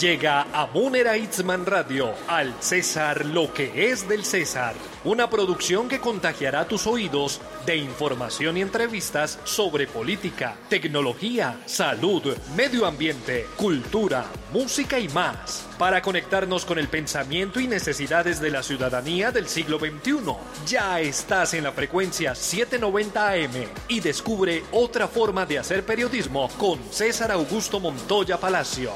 Llega a Munera Itzman Radio, al César lo que es del César, una producción que contagiará tus oídos de información y entrevistas sobre política, tecnología, salud, medio ambiente, cultura, música y más, para conectarnos con el pensamiento y necesidades de la ciudadanía del siglo XXI. Ya estás en la frecuencia 790 AM y descubre otra forma de hacer periodismo con César Augusto Montoya Palacio.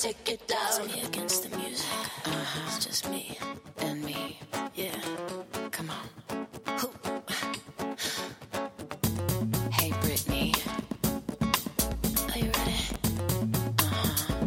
Take it down. It's me against the music. Uh-huh. It's just me and me. Yeah. Come on. Hey. Are you ready? Uh-huh.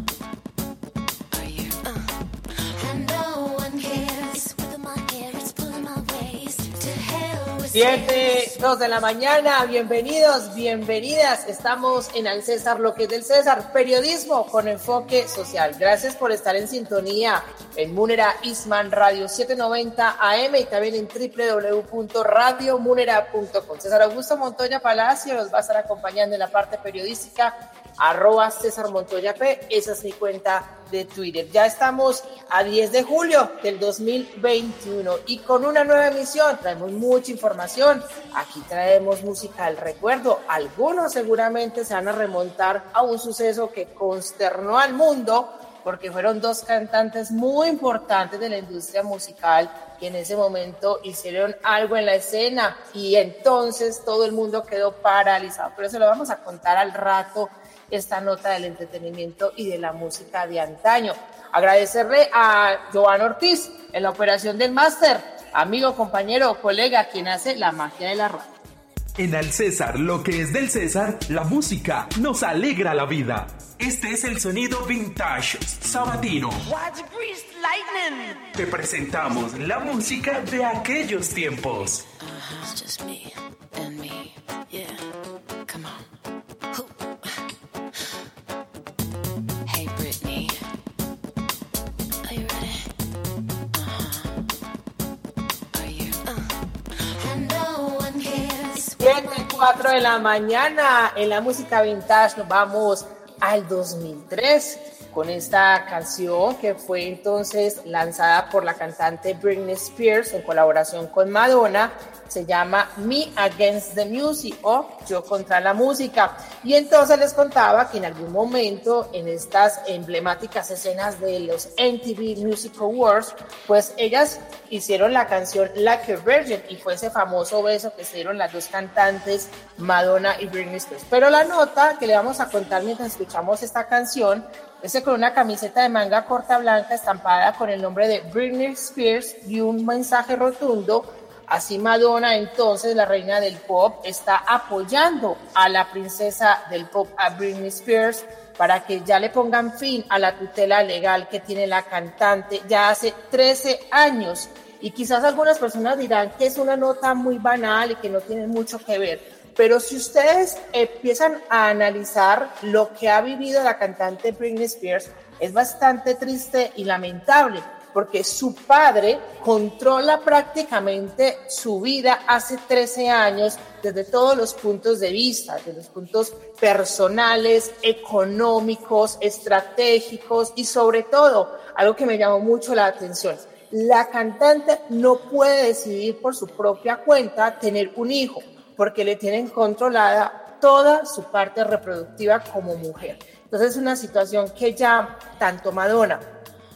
Are you? Uh. And no one cares whether my hair is pulling my waist. To hell with 7, 2 de la mañana, bienvenidos, bienvenidas. Estamos en Al César, lo que es del César, periodismo con enfoque social. Gracias por estar en sintonía en Munera Isman Radio 790 AM y también en www.radiomunera.com. César Augusto Montoya Palacio nos va a estar acompañando en la parte periodística arroba César Montoya P, esa es mi cuenta de Twitter. Ya estamos a 10 de julio del 2021 y con una nueva emisión traemos mucha información. Aquí traemos música del recuerdo. Algunos seguramente se van a remontar a un suceso que consternó al mundo porque fueron dos cantantes muy importantes de la industria musical que en ese momento hicieron algo en la escena y entonces todo el mundo quedó paralizado. Pero eso lo vamos a contar al rato esta nota del entretenimiento y de la música de antaño. Agradecerle a Joan Ortiz en la operación del máster, amigo, compañero, colega, quien hace la magia de la radio. En Al César, lo que es del César, la música nos alegra la vida. Este es el sonido vintage sabatino. Te presentamos la música de aquellos tiempos. Uh-huh. 4 de la mañana en la música vintage nos vamos al 2003 con esta canción que fue entonces lanzada por la cantante Britney Spears en colaboración con Madonna. Se llama Me Against the Music o Yo contra la música. Y entonces les contaba que en algún momento en estas emblemáticas escenas de los MTV Music Awards, pues ellas hicieron la canción Like a Virgin y fue ese famoso beso que se dieron las dos cantantes Madonna y Britney Spears. Pero la nota que le vamos a contar mientras escuchamos esta canción es con una camiseta de manga corta blanca estampada con el nombre de Britney Spears y un mensaje rotundo. Así Madonna, entonces la reina del pop, está apoyando a la princesa del pop, a Britney Spears, para que ya le pongan fin a la tutela legal que tiene la cantante ya hace 13 años. Y quizás algunas personas dirán que es una nota muy banal y que no tiene mucho que ver. Pero si ustedes empiezan a analizar lo que ha vivido la cantante Britney Spears, es bastante triste y lamentable, porque su padre controla prácticamente su vida hace 13 años desde todos los puntos de vista, desde los puntos personales, económicos, estratégicos y sobre todo, algo que me llamó mucho la atención, la cantante no puede decidir por su propia cuenta tener un hijo porque le tienen controlada toda su parte reproductiva como mujer. Entonces es una situación que ya tanto Madonna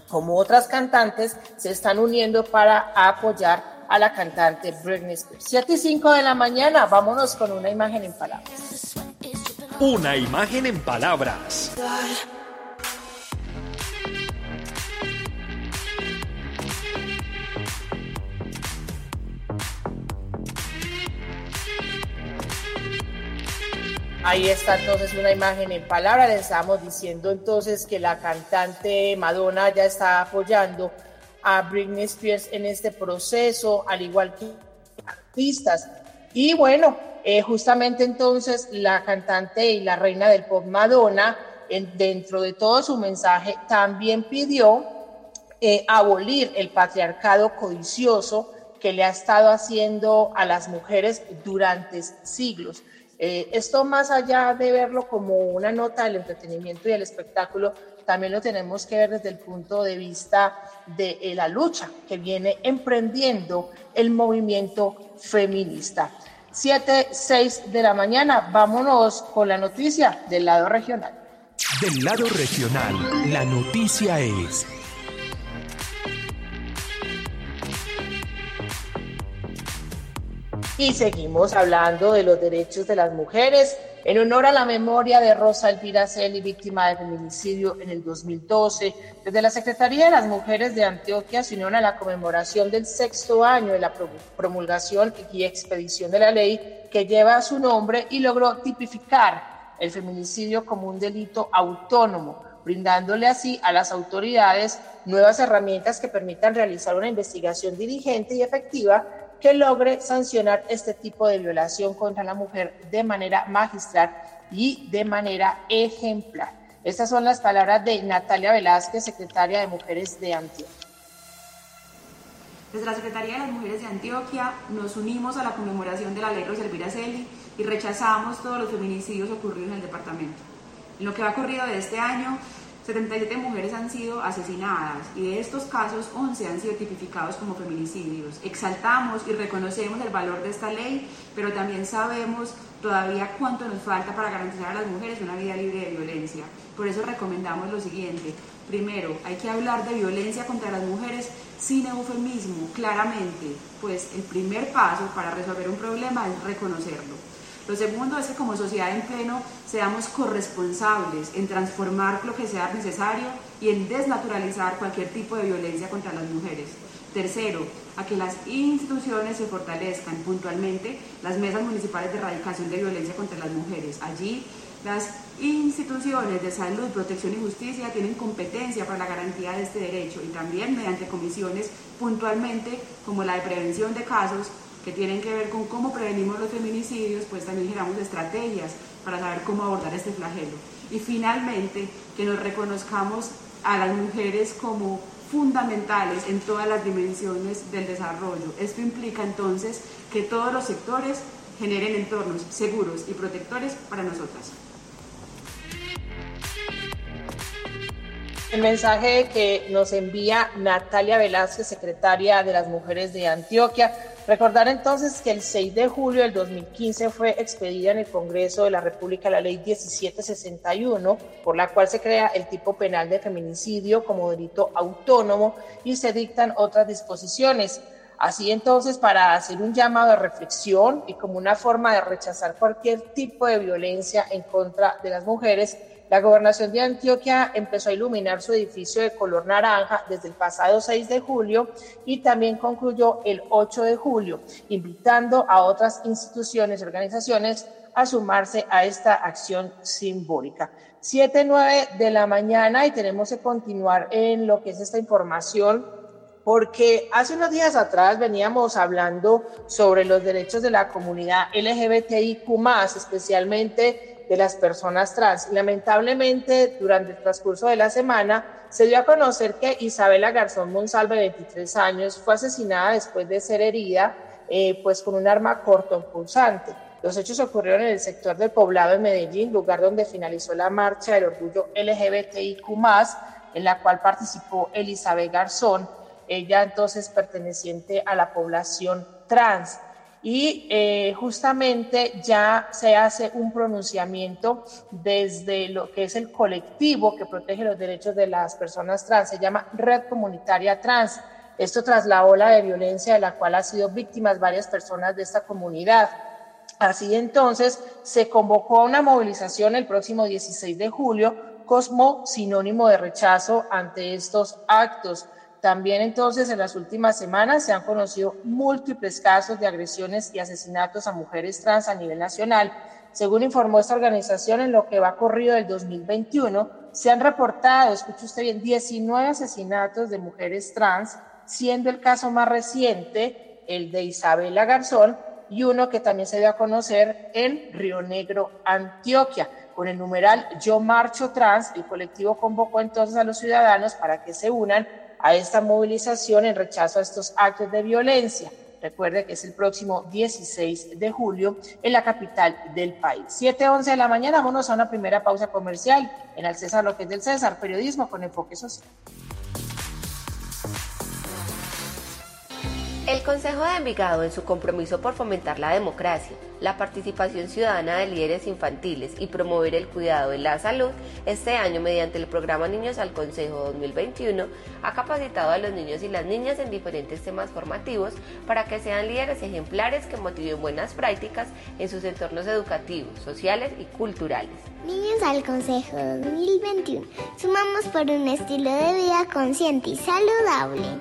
como otras cantantes se están uniendo para apoyar a la cantante Britney Spears. 7 y 5 de la mañana, vámonos con una imagen en palabras. Una imagen en palabras. Ahí está entonces una imagen en palabras. Le estamos diciendo entonces que la cantante Madonna ya está apoyando a Britney Spears en este proceso, al igual que artistas. Y bueno, eh, justamente entonces la cantante y la reina del pop Madonna, dentro de todo su mensaje, también pidió eh, abolir el patriarcado codicioso que le ha estado haciendo a las mujeres durante siglos. Eh, esto más allá de verlo como una nota del entretenimiento y el espectáculo, también lo tenemos que ver desde el punto de vista de eh, la lucha que viene emprendiendo el movimiento feminista. 7, 6 de la mañana, vámonos con la noticia del lado regional. Del lado regional, la noticia es... Y seguimos hablando de los derechos de las mujeres en honor a la memoria de Rosa Elvira Celi, víctima de feminicidio en el 2012. Desde la Secretaría de las Mujeres de Antioquia se unió a la conmemoración del sexto año de la promulgación y expedición de la ley que lleva su nombre y logró tipificar el feminicidio como un delito autónomo brindándole así a las autoridades nuevas herramientas que permitan realizar una investigación dirigente y efectiva que logre sancionar este tipo de violación contra la mujer de manera magistral y de manera ejemplar. Estas son las palabras de Natalia Velázquez, secretaria de Mujeres de Antioquia. Desde la Secretaría de las Mujeres de Antioquia nos unimos a la conmemoración de la ley Rosa Elvira Celi y rechazamos todos los feminicidios ocurridos en el departamento. En lo que va corrido de este año, 77 mujeres han sido asesinadas y de estos casos 11 han sido tipificados como feminicidios. Exaltamos y reconocemos el valor de esta ley, pero también sabemos todavía cuánto nos falta para garantizar a las mujeres una vida libre de violencia. Por eso recomendamos lo siguiente. Primero, hay que hablar de violencia contra las mujeres sin eufemismo, claramente, pues el primer paso para resolver un problema es reconocerlo. Lo segundo es que como sociedad en pleno seamos corresponsables en transformar lo que sea necesario y en desnaturalizar cualquier tipo de violencia contra las mujeres. Tercero, a que las instituciones se fortalezcan puntualmente las mesas municipales de erradicación de violencia contra las mujeres. Allí las instituciones de salud, protección y justicia tienen competencia para la garantía de este derecho y también mediante comisiones puntualmente como la de prevención de casos que tienen que ver con cómo prevenimos los feminicidios, pues también generamos estrategias para saber cómo abordar este flagelo. Y finalmente, que nos reconozcamos a las mujeres como fundamentales en todas las dimensiones del desarrollo. Esto implica entonces que todos los sectores generen entornos seguros y protectores para nosotras. El mensaje que nos envía Natalia Velázquez, secretaria de las Mujeres de Antioquia. Recordar entonces que el 6 de julio del 2015 fue expedida en el Congreso de la República la ley 1761, por la cual se crea el tipo penal de feminicidio como delito autónomo y se dictan otras disposiciones. Así entonces, para hacer un llamado de reflexión y como una forma de rechazar cualquier tipo de violencia en contra de las mujeres, la gobernación de Antioquia empezó a iluminar su edificio de color naranja desde el pasado 6 de julio y también concluyó el 8 de julio, invitando a otras instituciones y organizaciones a sumarse a esta acción simbólica. 7, 9 de la mañana y tenemos que continuar en lo que es esta información porque hace unos días atrás veníamos hablando sobre los derechos de la comunidad LGBTIQ, especialmente de las personas trans. Lamentablemente, durante el transcurso de la semana, se dio a conocer que Isabela Garzón Monsalve, de 23 años, fue asesinada después de ser herida eh, pues con un arma corto pulsante. Los hechos ocurrieron en el sector del poblado de Medellín, lugar donde finalizó la marcha del orgullo LGBTIQ, en la cual participó Elizabeth Garzón, ella entonces perteneciente a la población trans y eh, justamente ya se hace un pronunciamiento desde lo que es el colectivo que protege los derechos de las personas trans, se llama Red Comunitaria Trans. Esto tras la ola de violencia de la cual han sido víctimas varias personas de esta comunidad. Así entonces se convocó a una movilización el próximo 16 de julio, Cosmo sinónimo de rechazo ante estos actos. También entonces en las últimas semanas se han conocido múltiples casos de agresiones y asesinatos a mujeres trans a nivel nacional Según informó esta organización, en lo que va corrido del 2021, se han reportado, escuche usted bien, 19 asesinatos de mujeres trans, siendo el caso más reciente el de Isabela Garzón y uno que también se dio a conocer en Río Negro, Antioquia. Con el numeral Yo Marcho Trans, el colectivo convocó entonces a los ciudadanos para que se unan a esta movilización en rechazo a estos actos de violencia. Recuerde que es el próximo 16 de julio en la capital del país. 7:11 de la mañana, vámonos a una primera pausa comercial en el César, es del César, periodismo con enfoque social. El Consejo de Envigado, en su compromiso por fomentar la democracia, la participación ciudadana de líderes infantiles y promover el cuidado de la salud, este año mediante el programa Niños al Consejo 2021 ha capacitado a los niños y las niñas en diferentes temas formativos para que sean líderes ejemplares que motiven buenas prácticas en sus entornos educativos, sociales y culturales. Niños al Consejo 2021. Sumamos por un estilo de vida consciente y saludable.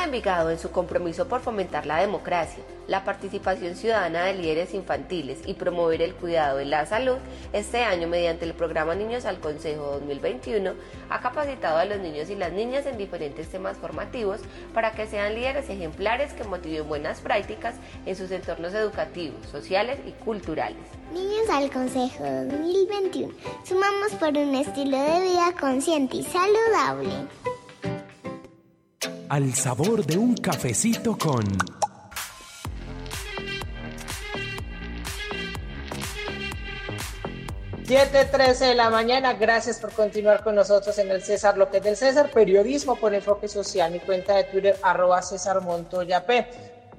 De Envigado, en su compromiso por fomentar la democracia, la participación ciudadana de líderes infantiles y promover el cuidado de la salud, este año mediante el programa Niños al Consejo 2021 ha capacitado a los niños y las niñas en diferentes temas formativos para que sean líderes ejemplares que motiven buenas prácticas en sus entornos educativos, sociales y culturales. Niños al Consejo 2021. Sumamos por un estilo de vida consciente y saludable. Al sabor de un cafecito con... Siete trece de la mañana, gracias por continuar con nosotros en el César, lo que es del César, periodismo por enfoque social, mi cuenta de Twitter, arroba César Montoya P.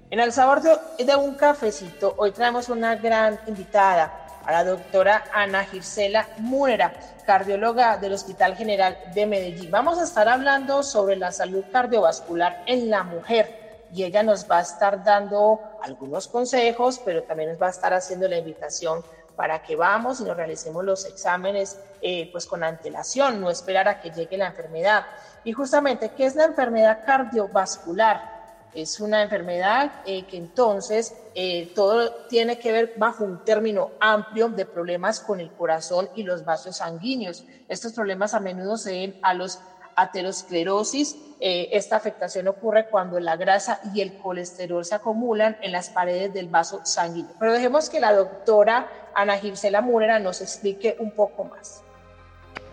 En el sabor de, de un cafecito, hoy traemos una gran invitada, a la doctora Ana Gisela Múnera, cardióloga del Hospital General de Medellín. Vamos a estar hablando sobre la salud cardiovascular en la mujer y ella nos va a estar dando algunos consejos, pero también nos va a estar haciendo la invitación para que vamos y nos realicemos los exámenes eh, pues con antelación, no esperar a que llegue la enfermedad. Y justamente, ¿qué es la enfermedad cardiovascular? Es una enfermedad eh, que entonces eh, todo tiene que ver bajo un término amplio de problemas con el corazón y los vasos sanguíneos. Estos problemas a menudo se ven a los aterosclerosis. Eh, esta afectación ocurre cuando la grasa y el colesterol se acumulan en las paredes del vaso sanguíneo. Pero dejemos que la doctora Ana Gisela Múrera nos explique un poco más.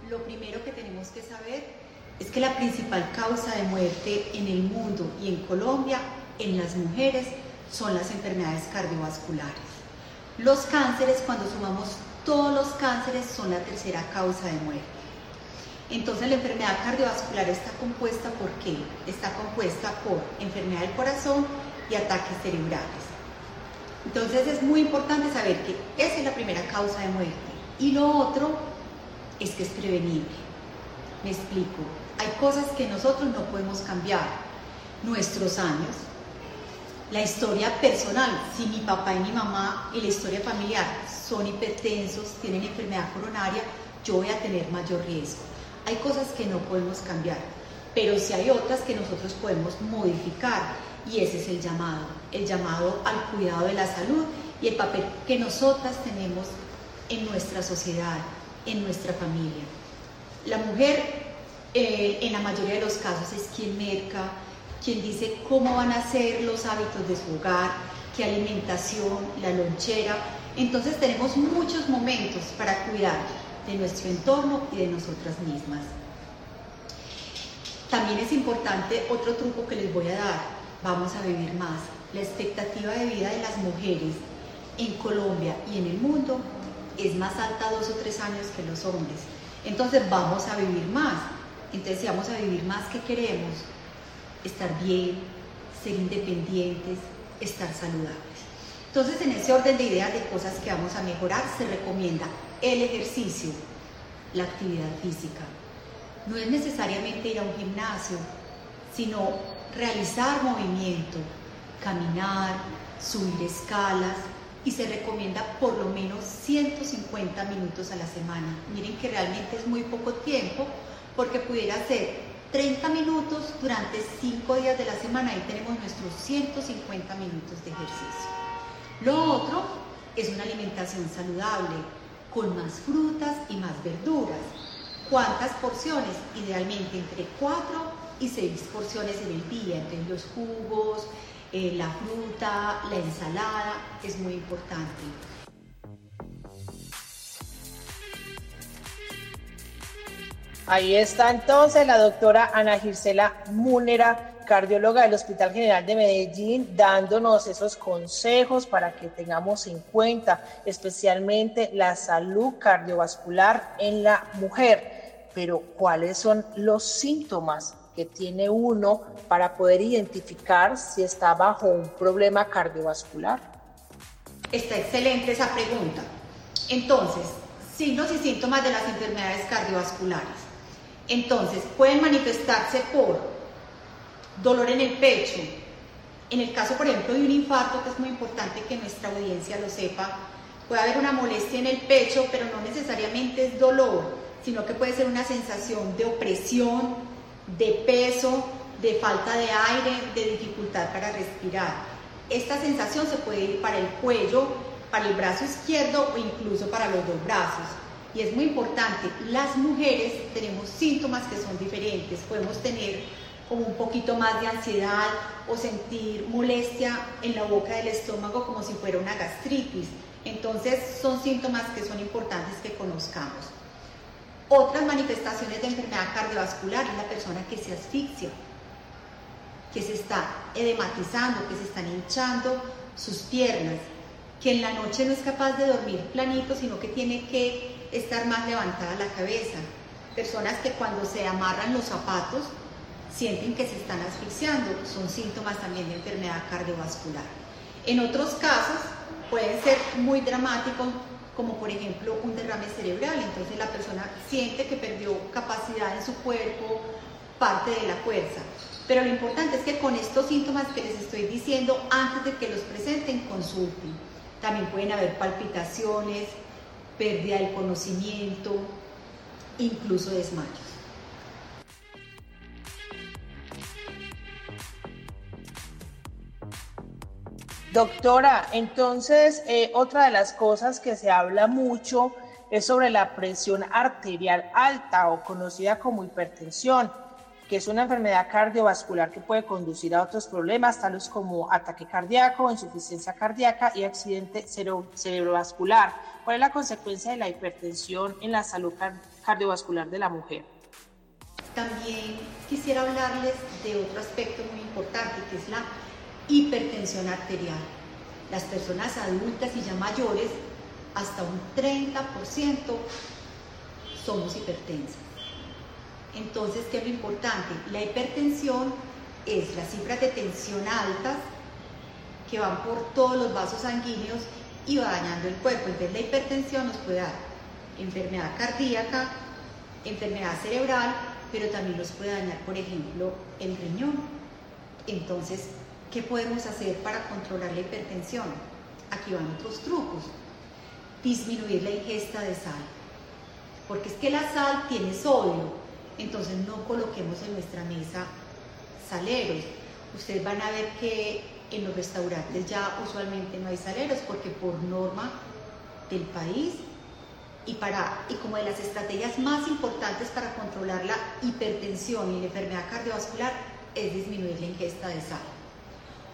Lo primero que tenemos que saber es que la principal causa de muerte en el mundo y en Colombia en las mujeres son las enfermedades cardiovasculares. Los cánceres, cuando sumamos todos los cánceres, son la tercera causa de muerte. Entonces la enfermedad cardiovascular está compuesta por qué? Está compuesta por enfermedad del corazón y ataques cerebrales. Entonces es muy importante saber que esa es la primera causa de muerte. Y lo otro es que es prevenible. Me explico. Hay cosas que nosotros no podemos cambiar. Nuestros años, la historia personal, si mi papá y mi mamá y la historia familiar son hipertensos, tienen enfermedad coronaria, yo voy a tener mayor riesgo. Hay cosas que no podemos cambiar, pero sí hay otras que nosotros podemos modificar y ese es el llamado, el llamado al cuidado de la salud y el papel que nosotras tenemos en nuestra sociedad, en nuestra familia. La mujer eh, en la mayoría de los casos es quien merca, quien dice cómo van a ser los hábitos de su hogar, qué alimentación, la lonchera. Entonces tenemos muchos momentos para cuidar de nuestro entorno y de nosotras mismas. También es importante otro truco que les voy a dar, vamos a vivir más. La expectativa de vida de las mujeres en Colombia y en el mundo es más alta dos o tres años que los hombres. Entonces vamos a vivir más. Entonces si vamos a vivir más, ¿qué queremos? Estar bien, ser independientes, estar saludables. Entonces, en ese orden de ideas de cosas que vamos a mejorar, se recomienda el ejercicio, la actividad física. No es necesariamente ir a un gimnasio, sino realizar movimiento, caminar, subir escalas y se recomienda por lo menos 150 minutos a la semana. Miren que realmente es muy poco tiempo porque pudiera ser 30 minutos durante 5 días de la semana y tenemos nuestros 150 minutos de ejercicio. Lo otro es una alimentación saludable con más frutas y más verduras. ¿Cuántas porciones? Idealmente entre 4 y 6 porciones en el día, entre los jugos, eh, la fruta, la ensalada, es muy importante. Ahí está entonces la doctora Ana Gisela Múnera, cardióloga del Hospital General de Medellín, dándonos esos consejos para que tengamos en cuenta especialmente la salud cardiovascular en la mujer. Pero, ¿cuáles son los síntomas que tiene uno para poder identificar si está bajo un problema cardiovascular? Está excelente esa pregunta. Entonces, signos y síntomas de las enfermedades cardiovasculares. Entonces, pueden manifestarse por dolor en el pecho. En el caso, por ejemplo, de un infarto, que es muy importante que nuestra audiencia lo sepa, puede haber una molestia en el pecho, pero no necesariamente es dolor, sino que puede ser una sensación de opresión, de peso, de falta de aire, de dificultad para respirar. Esta sensación se puede ir para el cuello, para el brazo izquierdo o incluso para los dos brazos. Y es muy importante, las mujeres tenemos síntomas que son diferentes. Podemos tener como un poquito más de ansiedad o sentir molestia en la boca del estómago como si fuera una gastritis. Entonces son síntomas que son importantes que conozcamos. Otras manifestaciones de enfermedad cardiovascular es la persona que se asfixia, que se está edematizando, que se están hinchando sus piernas, que en la noche no es capaz de dormir planito, sino que tiene que estar más levantada la cabeza. Personas que cuando se amarran los zapatos sienten que se están asfixiando, son síntomas también de enfermedad cardiovascular. En otros casos pueden ser muy dramáticos, como por ejemplo un derrame cerebral, entonces la persona siente que perdió capacidad en su cuerpo, parte de la fuerza. Pero lo importante es que con estos síntomas que les estoy diciendo, antes de que los presenten, consulten. También pueden haber palpitaciones, pérdida del conocimiento, incluso desmayos. Doctora, entonces eh, otra de las cosas que se habla mucho es sobre la presión arterial alta o conocida como hipertensión, que es una enfermedad cardiovascular que puede conducir a otros problemas, tales como ataque cardíaco, insuficiencia cardíaca y accidente cerebrovascular. ¿Cuál es la consecuencia de la hipertensión en la salud cardiovascular de la mujer? También quisiera hablarles de otro aspecto muy importante, que es la hipertensión arterial. Las personas adultas y ya mayores, hasta un 30% somos hipertensas. Entonces, ¿qué es lo importante? La hipertensión es las cifras de tensión altas que van por todos los vasos sanguíneos y va dañando el cuerpo. Entonces, la hipertensión nos puede dar enfermedad cardíaca, enfermedad cerebral, pero también nos puede dañar, por ejemplo, el riñón. Entonces, ¿Qué podemos hacer para controlar la hipertensión? Aquí van otros trucos. Disminuir la ingesta de sal. Porque es que la sal tiene sodio, entonces no coloquemos en nuestra mesa saleros. Ustedes van a ver que en los restaurantes ya usualmente no hay saleros porque por norma del país y, para, y como de las estrategias más importantes para controlar la hipertensión y la enfermedad cardiovascular es disminuir la ingesta de sal.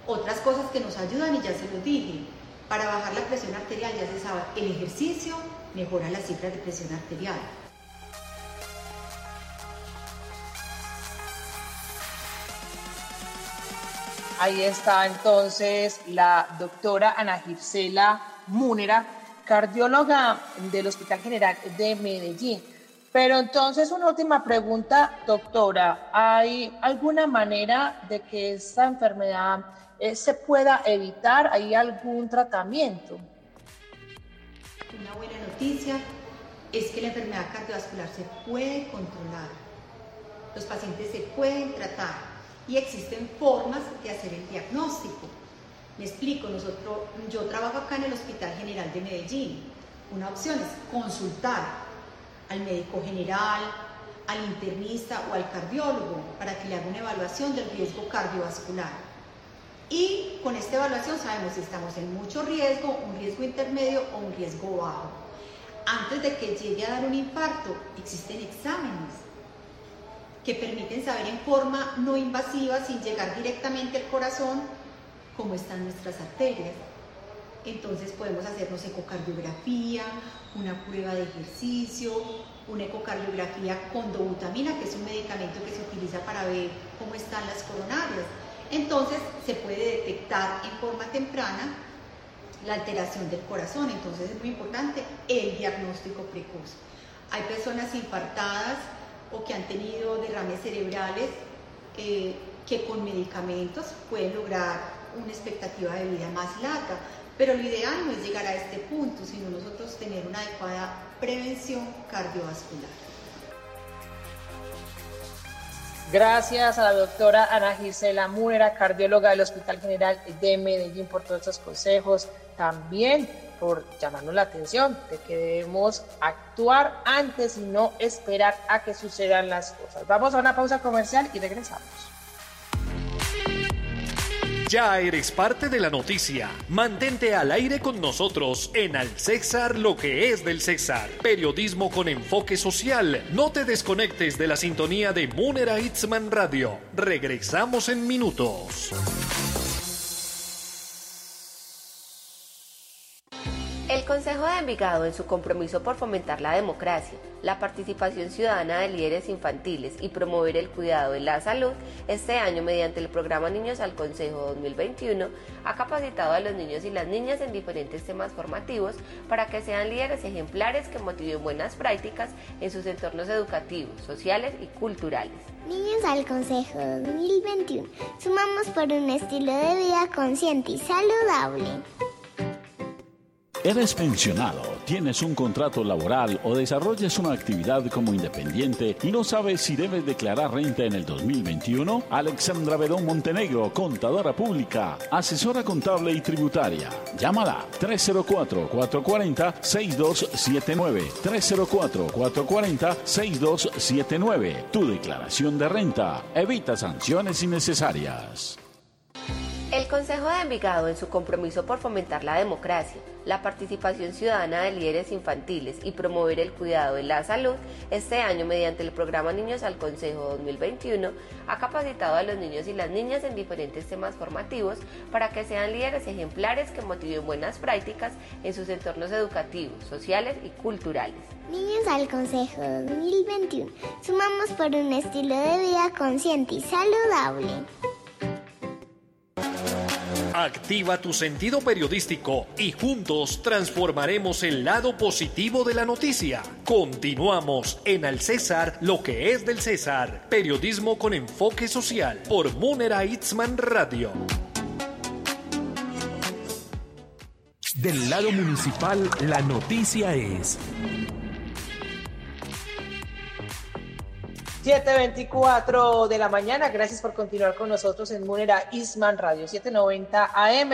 Otras cosas que nos ayudan, y ya se los dije, para bajar la presión arterial, ya se sabe, el ejercicio mejora las cifras de presión arterial. Ahí está entonces la doctora Ana Gisela Múnera, cardióloga del Hospital General de Medellín. Pero entonces una última pregunta, doctora. ¿Hay alguna manera de que esta enfermedad eh, se pueda evitar? ¿Hay algún tratamiento? Una buena noticia es que la enfermedad cardiovascular se puede controlar. Los pacientes se pueden tratar y existen formas de hacer el diagnóstico. Me explico, nosotros, yo trabajo acá en el Hospital General de Medellín. Una opción es consultar al médico general, al internista o al cardiólogo para que le haga una evaluación del riesgo cardiovascular. Y con esta evaluación sabemos si estamos en mucho riesgo, un riesgo intermedio o un riesgo bajo. Antes de que llegue a dar un infarto, existen exámenes que permiten saber en forma no invasiva, sin llegar directamente al corazón, cómo están nuestras arterias. Entonces podemos hacernos ecocardiografía, una prueba de ejercicio, una ecocardiografía con dobutamina, que es un medicamento que se utiliza para ver cómo están las coronarias. Entonces se puede detectar en forma temprana la alteración del corazón, entonces es muy importante el diagnóstico precoz. Hay personas infartadas o que han tenido derrames cerebrales eh, que con medicamentos pueden lograr una expectativa de vida más larga. Pero lo ideal no es llegar a este punto, sino nosotros tener una adecuada prevención cardiovascular. Gracias a la doctora Ana Gisela Múnera, cardióloga del Hospital General de Medellín, por todos estos consejos. También por llamarnos la atención de que debemos actuar antes y no esperar a que sucedan las cosas. Vamos a una pausa comercial y regresamos. Ya eres parte de la noticia. Mantente al aire con nosotros en Al César lo que es del César. Periodismo con enfoque social. No te desconectes de la sintonía de Munera Itzman Radio. Regresamos en minutos. De Envigado, en su compromiso por fomentar la democracia, la participación ciudadana de líderes infantiles y promover el cuidado de la salud, este año mediante el programa Niños al Consejo 2021 ha capacitado a los niños y las niñas en diferentes temas formativos para que sean líderes ejemplares que motiven buenas prácticas en sus entornos educativos, sociales y culturales. Niños al Consejo 2021. Sumamos por un estilo de vida consciente y saludable. ¿Eres pensionado? ¿Tienes un contrato laboral o desarrollas una actividad como independiente y no sabes si debes declarar renta en el 2021? Alexandra Bedón Montenegro, contadora pública, asesora contable y tributaria. Llámala 304-440-6279. 304-440-6279. Tu declaración de renta. Evita sanciones innecesarias. El Consejo de Envigado, en su compromiso por fomentar la democracia, la participación ciudadana de líderes infantiles y promover el cuidado de la salud, este año mediante el programa Niños al Consejo 2021 ha capacitado a los niños y las niñas en diferentes temas formativos para que sean líderes ejemplares que motiven buenas prácticas en sus entornos educativos, sociales y culturales. Niños al Consejo 2021. Sumamos por un estilo de vida consciente y saludable. Activa tu sentido periodístico y juntos transformaremos el lado positivo de la noticia. Continuamos en Al César, lo que es del César. Periodismo con enfoque social por Munera Itzman Radio. Del lado municipal, la noticia es... 7.24 de la mañana, gracias por continuar con nosotros en Munera Isman Radio 790 AM.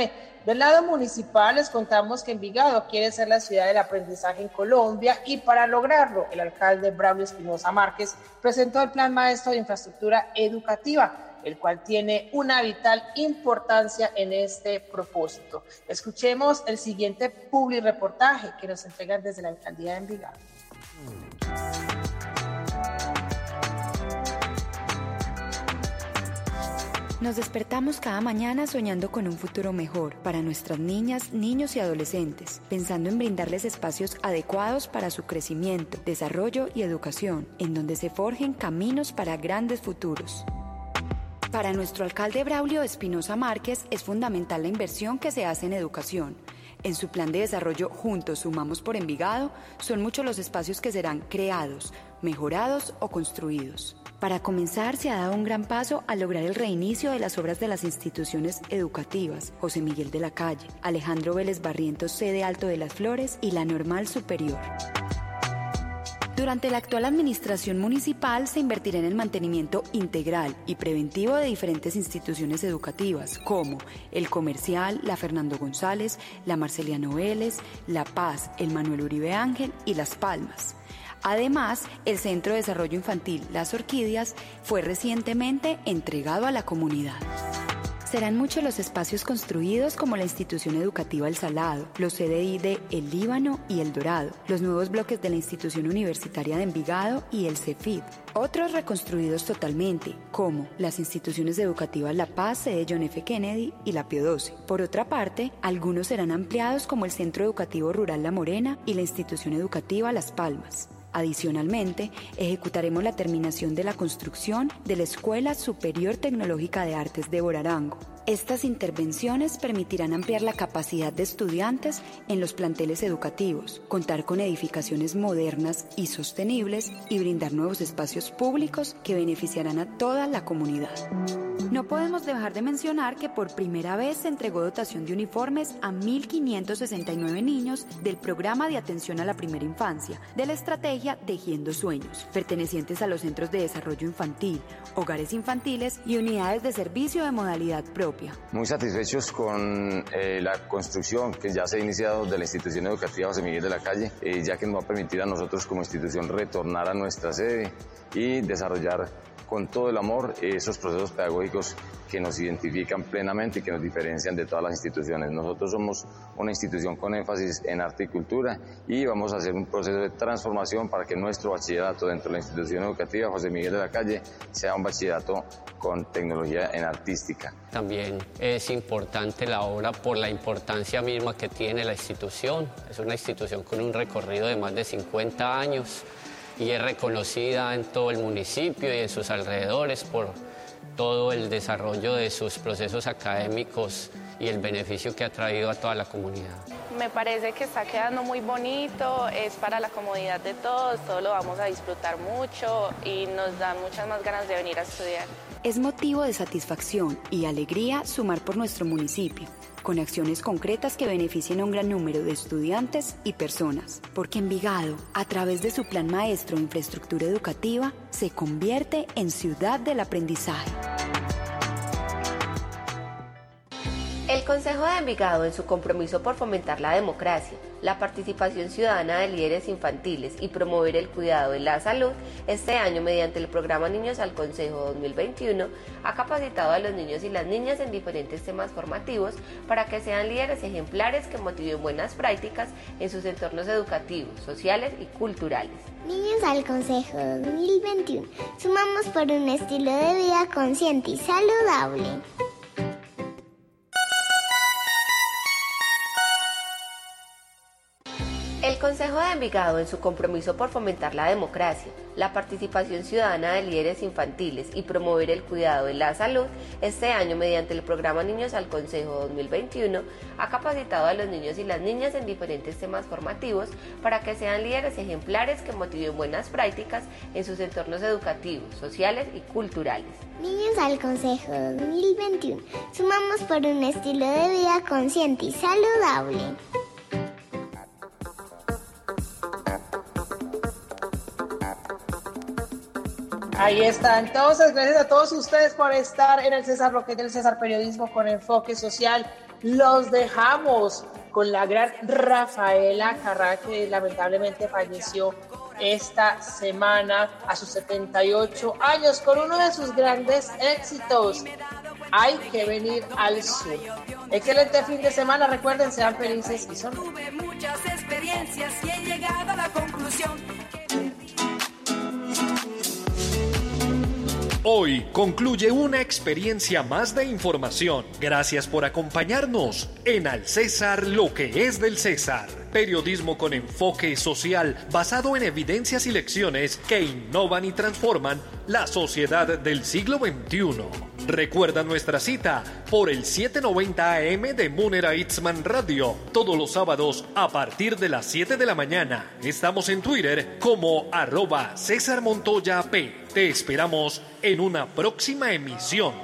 Del lado municipal les contamos que Envigado quiere ser la ciudad del aprendizaje en Colombia y para lograrlo el alcalde Braulio Espinosa Márquez presentó el Plan Maestro de Infraestructura Educativa, el cual tiene una vital importancia en este propósito. Escuchemos el siguiente public reportaje que nos entregan desde la alcaldía de Envigado. Nos despertamos cada mañana soñando con un futuro mejor para nuestras niñas, niños y adolescentes, pensando en brindarles espacios adecuados para su crecimiento, desarrollo y educación, en donde se forjen caminos para grandes futuros. Para nuestro alcalde Braulio Espinosa Márquez es fundamental la inversión que se hace en educación En su plan de desarrollo Juntos Sumamos por Envigado, son muchos los espacios que serán creados, mejorados o construidos. Para comenzar, se ha dado un gran paso al lograr el reinicio de las obras de las instituciones educativas José Miguel de la Calle, Alejandro Vélez Barrientos Sede Alto de las Flores y la Normal Superior. Durante la actual administración municipal se invertirá en el mantenimiento integral y preventivo de diferentes instituciones educativas como el Comercial, la Fernando González, la Marceliano Vélez, La Paz, el Manuel Uribe Ángel y Las Palmas. Además, el Centro de Desarrollo Infantil Las Orquídeas fue recientemente entregado a la comunidad. Serán muchos los espacios construidos como la institución educativa El Salado, los CDI de El Líbano y El Dorado, los nuevos bloques de la institución universitaria de Envigado y el CEFID. Otros reconstruidos totalmente, como las instituciones educativas La Paz, sede John F. Kennedy y la Pio 12. Por otra parte, algunos serán ampliados como el Centro Educativo Rural La Morena y la institución educativa Las Palmas. Adicionalmente, ejecutaremos la terminación de la construcción de la Escuela Superior Tecnológica de Artes de Borarango. Estas intervenciones permitirán ampliar la capacidad de estudiantes en los planteles educativos, contar con edificaciones modernas y sostenibles y brindar nuevos espacios públicos que beneficiarán a toda la comunidad. No podemos dejar de mencionar que por primera vez se entregó dotación de uniformes a 1.569 niños del programa de atención a la primera infancia de la estrategia Tejiendo Sueños, pertenecientes a los centros de desarrollo infantil, hogares infantiles y unidades de servicio de modalidad Muy satisfechos con eh, la construcción que ya se ha iniciado de la institución educativa José Miguel de la Calle, eh, ya que nos va a permitir a nosotros como institución retornar a nuestra sede y desarrollar con todo el amor esos procesos pedagógicos que nos identifican plenamente y que nos diferencian de todas las instituciones. Nosotros somos una institución con énfasis en arte y cultura y vamos a hacer un proceso de transformación para que nuestro bachillerato dentro de la institución educativa José Miguel de la Calle sea un bachillerato con tecnología en artística. También es importante la obra por la importancia misma que tiene la institución. Es una institución con un recorrido de más de 50 años y es reconocida en todo el municipio y en sus alrededores por todo el desarrollo de sus procesos académicos y el beneficio que ha traído a toda la comunidad. Me parece que está quedando muy bonito, es para la comodidad de todos, todos lo vamos a disfrutar mucho y nos dan muchas más ganas de venir a estudiar. Es motivo de satisfacción y alegría sumar por nuestro municipio, con acciones concretas que beneficien a un gran número de estudiantes y personas, porque Envigado, a través de su plan maestro de infraestructura educativa, se convierte en ciudad del aprendizaje. Consejo de Envigado, en su compromiso por fomentar la democracia, la participación ciudadana de líderes infantiles y promover el cuidado de la salud, este año mediante el programa Niños al Consejo 2021 ha capacitado a los niños y las niñas en diferentes temas formativos para que sean líderes ejemplares que motiven buenas prácticas en sus entornos educativos, sociales y culturales. Niños al Consejo 2021. Sumamos por un estilo de vida consciente y saludable. Consejo de Envigado, en su compromiso por fomentar la democracia, la participación ciudadana de líderes infantiles y promover el cuidado de la salud, este año mediante el programa Niños al Consejo 2021 ha capacitado a los niños y las niñas en diferentes temas formativos para que sean líderes ejemplares que motiven buenas prácticas en sus entornos educativos, sociales y culturales. Niños al Consejo 2021. Sumamos por un estilo de vida consciente y saludable. Ahí está. Entonces, gracias a todos ustedes por estar en el César Roque del César Periodismo con enfoque social. Los dejamos con la gran Rafaela Carrá, que lamentablemente falleció esta semana a sus 78 años con uno de sus grandes éxitos. Hay que venir al sur. Excelente fin de semana. Recuerden, sean felices y son. muchas experiencias y he llegado a la conclusión Hoy concluye una experiencia más de información. Gracias por acompañarnos en Al César lo que es del César. Periodismo con enfoque social basado en evidencias y lecciones que innovan y transforman la sociedad del siglo XXI. Recuerda nuestra cita por el 790 AM de Munera Itzman Radio, todos los sábados a partir de las 7 de la mañana. Estamos en Twitter como arroba César Montoya P. Te esperamos en una próxima emisión.